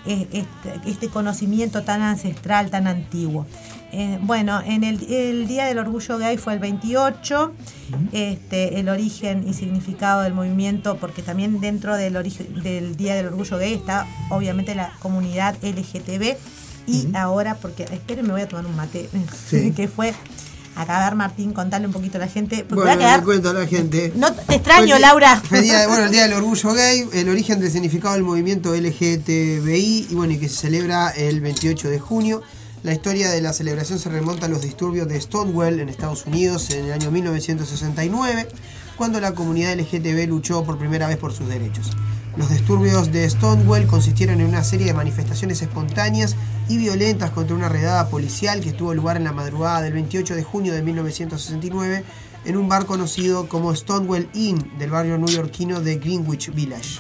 eh, este este conocimiento tan ancestral, tan antiguo. Eh, bueno, en el, el Día del Orgullo Gay fue el 28, este, el origen y significado del movimiento, porque también dentro del, origen, del Día del Orgullo Gay está obviamente la comunidad LGTB y ahora, porque esperen, me voy a tomar un mate, Sí. que fue, acá a ver Martín, contarle un poquito a la gente, Bueno, a quedar- le cuento a la gente. No, te extraño, Laura. el día- bueno, el Día del Orgullo Gay, el origen del significado del movimiento LGTBI, y bueno, y que se celebra el 28 de junio. La historia de la celebración se remonta a los disturbios de Stonewall en Estados Unidos en el año 1969, cuando la comunidad LGTB luchó por primera vez por sus derechos. Los disturbios de Stonewall consistieron en una serie de manifestaciones espontáneas y violentas contra una redada policial que tuvo lugar en la madrugada del 28 de junio de 1969 en un bar conocido como Stonewall Inn del barrio neoyorquino de Greenwich Village.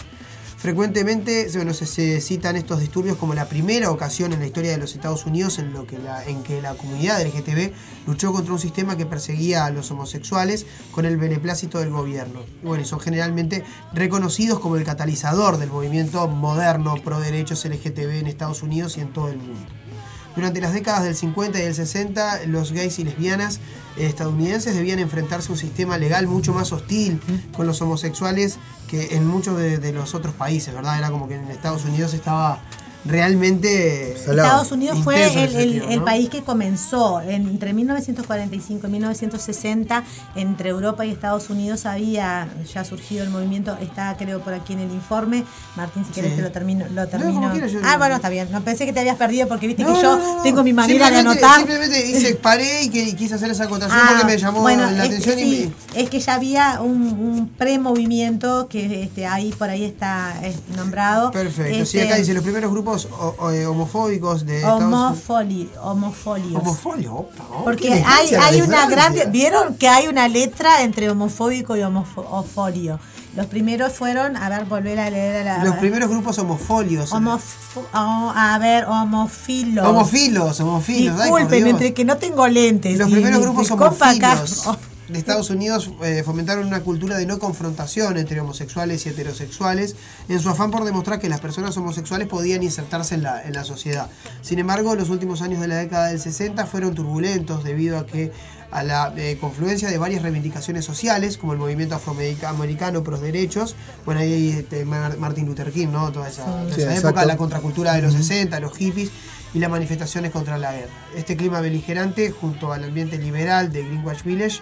Frecuentemente se, se citan estos disturbios como la primera ocasión en la historia de los Estados Unidos en, lo que la, en que la comunidad LGTB luchó contra un sistema que perseguía a los homosexuales con el beneplácito del gobierno. Y bueno, son generalmente reconocidos como el catalizador del movimiento moderno pro derechos LGTB en Estados Unidos y en todo el mundo. Durante las décadas del 50 y del 60, los gays y lesbianas estadounidenses debían enfrentarse a un sistema legal mucho más hostil con los homosexuales que en muchos de, de los otros países, ¿verdad? Era como que en Estados Unidos estaba realmente... Salado. Estados Unidos fue el, país que comenzó en- entre 1945 y 1960 entre Europa y Estados Unidos había ya surgido el movimiento está creo por aquí en el informe Martín si querés Sí. te lo termino lo termino ah bueno está bien no pensé que te habías perdido porque viste No, que yo tengo mi manera de anotar Simplemente hice, paré y, que, quise hacer esa acotación Ah, porque me llamó bueno, la atención y sí, me... es que ya había un, un pre-movimiento que este, ahí por ahí está nombrado. Perfecto. Sí, Este, acá dice los primeros grupos o- o- eh, homofóbicos de homofoli- homofolios. Homofolio, opa, oh, Porque hay, hay una gran... ¿Vieron que hay una letra entre homofóbico y homofolio? Los primeros fueron, a ver, volver a leer a la... Los primeros grupos homofolios. Homofo- oh, a ver, homofilos. Homofilos, homofilos. ay, Disculpen, Dios. entre que no tengo lentes. Los y primeros grupos homofilos oh, de Estados Unidos eh, fomentaron una cultura de no confrontación entre homosexuales y heterosexuales en su afán por demostrar que las personas homosexuales podían insertarse en la, en la sociedad. Sin embargo, los últimos años de la década del 60 fueron turbulentos debido a que a la eh, confluencia de varias reivindicaciones sociales, como el movimiento afroamericano pros derechos, bueno, ahí este, Mar- Martin Luther King, ¿no? Toda esa, toda Sí, esa época, la contracultura de los 60, los hippies y las manifestaciones contra la guerra. Este clima beligerante, junto al ambiente liberal de Greenwich Village,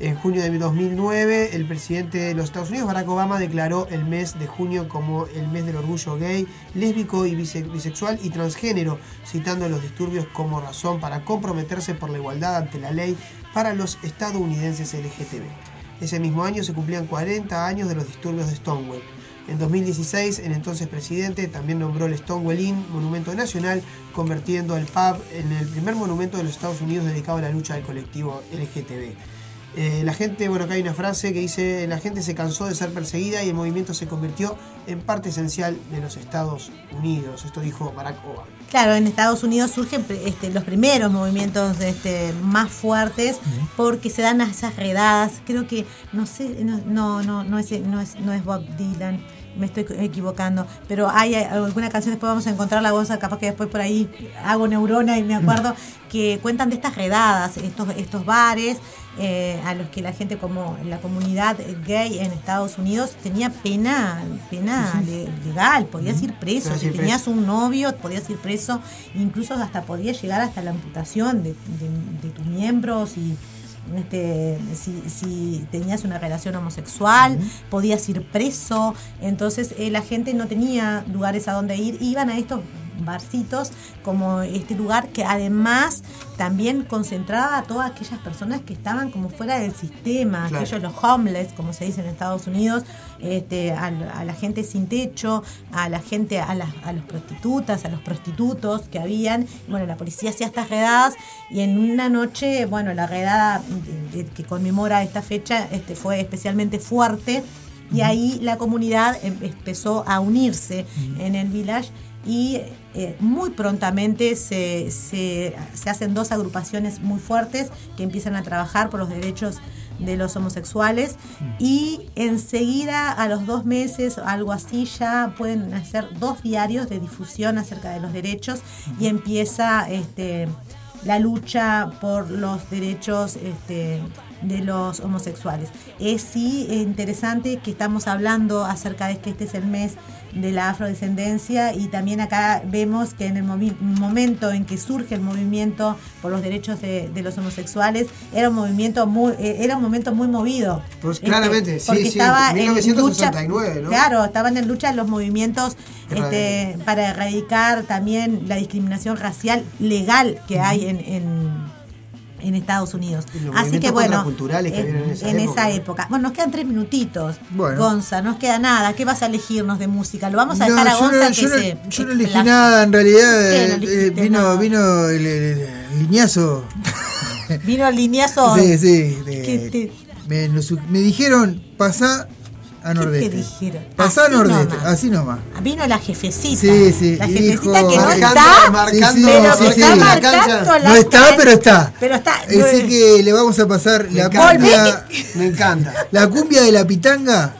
En junio de 2009, el presidente de los Estados Unidos, Barack Obama, declaró el mes de junio como el mes del orgullo gay, lésbico y bise- bisexual y transgénero, citando los disturbios como razón para comprometerse por la igualdad ante la ley para los estadounidenses LGTB. Ese mismo año se cumplían 40 años de los disturbios de Stonewall. En 2016, el entonces presidente también nombró el Stonewall Inn monumento nacional, convirtiendo el pub en el primer monumento de los Estados Unidos dedicado a la lucha del colectivo LGTB. Eh, la gente, bueno, acá hay una frase que dice, la gente se cansó de ser perseguida y el movimiento se convirtió en parte esencial de los Estados Unidos. Esto dijo Barack Obama. Claro, en Estados Unidos surgen este, los primeros movimientos este, más fuertes porque se dan esas redadas. Creo que, no sé, no, no, no, no, es, no, es, no es Bob Dylan, me estoy equivocando, pero hay alguna canción, después vamos a encontrar la voz, capaz que después por ahí hago neurona y me acuerdo, que cuentan de estas redadas, estos, estos bares eh, a los que la gente como la comunidad gay en Estados Unidos tenía pena, pena le- legal, podías ir preso, Podías si tenías preso. un novio, podías ir preso, incluso hasta podía llegar hasta la amputación de, de- de tus miembros y este, si, si tenías una relación homosexual, podías ir preso, entonces eh, la gente no tenía lugares a donde ir, iban a estos barcitos como este lugar que además también concentraba a todas aquellas personas que estaban como fuera del sistema, Claro. aquellos los homeless, como se dice en Estados Unidos, este, a, a la gente sin techo, a la gente, a las, a los prostitutas, a los prostitutos que habían. Bueno, la policía hacía estas redadas y en una noche, bueno, la redada que conmemora esta fecha este, fue especialmente fuerte y ahí la comunidad em- empezó a unirse en el village y eh, muy prontamente se, se- se hacen dos agrupaciones muy fuertes que empiezan a trabajar por los derechos de los homosexuales y enseguida a los dos meses algo así ya pueden hacer dos diarios de difusión acerca de los derechos y empieza este la lucha por los derechos este, de los homosexuales. Es sí interesante que estamos hablando acerca de que este es el mes de la afrodescendencia y también acá vemos que en el momento en que surge el movimiento por los derechos de, de los homosexuales era un movimiento muy eh, era un momento muy movido Pues Este, claramente, sí, porque sí, estaba en 1969, lucha- ¿no? claro estaban en lucha los movimientos este, para erradicar también la discriminación racial legal que hay en, en, en Estados Unidos. Así que bueno, contraculturales que en, en esa en época, esa ¿no? época. Bueno, nos quedan tres minutitos. Bueno. Gonza, nos queda nada. ¿Qué vas a elegirnos de música? Lo vamos a No, dejar a yo Gonza no, que yo no- se. yo no elegí explaye. nada, en realidad ¿Qué no eh, elegiste eh, vino, vino el, el- el liñazo. Vino el lineazo. Sí, sí. de- ¿Qué te- me, me dijeron, pasá a Nordeste. te dijeron? Pasá a Así Nordeste, nomás. así nomás. Vino la jefecita. Sí, sí, La jefecita dijo- que no Marcando- está. marcando- Sí, sí, pero sí, sí. está La marcando la No está, pero está. Pero está. Así que le vamos a pasar la encanta. cumbia, Me encanta. la cumbia de la pitanga.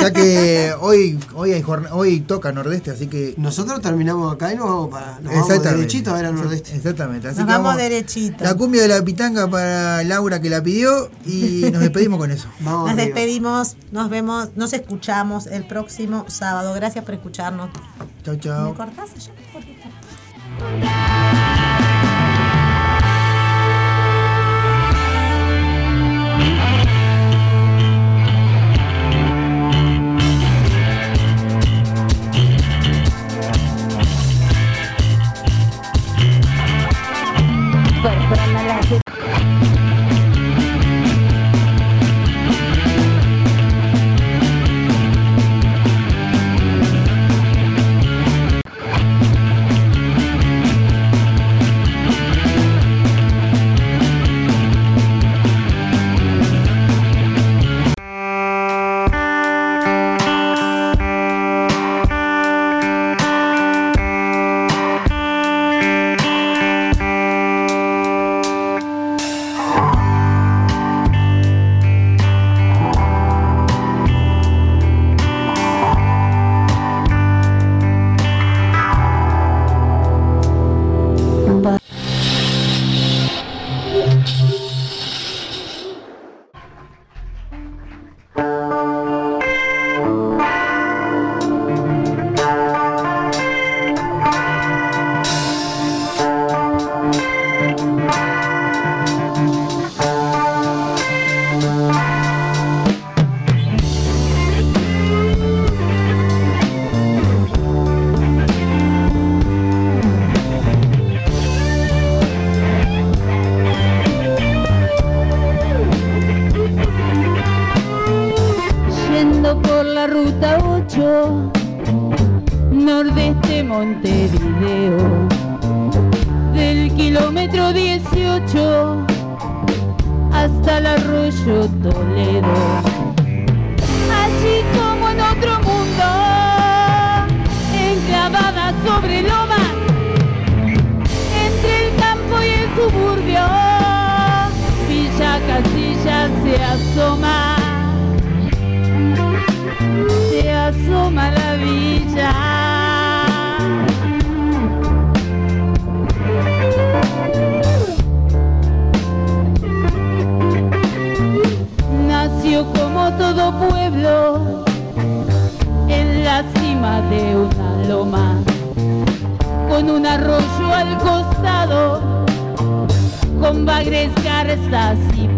Ya que hoy, hoy, hay hoy toca Nordeste, así que. Nosotros terminamos acá y nos vamos para. Nos vamos derechito a ver al nordeste. Exactamente. Así Nos que vamos derechito. La cumbia de la pitanga para Laura que la pidió y nos despedimos con eso. Vamos Nos arriba. despedimos, nos vemos, nos escuchamos el próximo sábado. Gracias por escucharnos. Chau, ¿Me chau. Yo me corto. Perdona la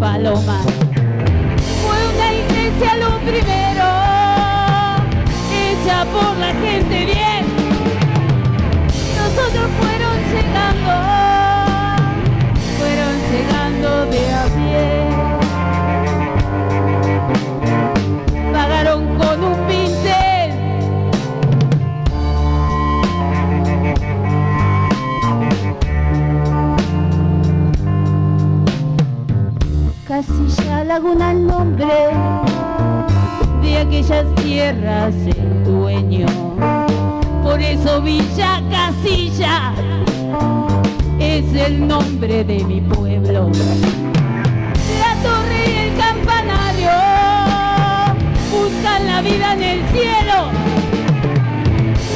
paloma. laguna el nombre de aquellas tierras el dueño. Por eso Villa Casilla es el nombre de mi pueblo. La torre y el campanario buscan la vida en el cielo.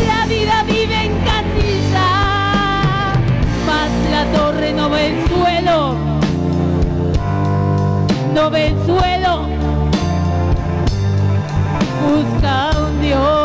La vida vive en Casilla, más la torre no ve el suelo no ve el suelo, busca un Dios.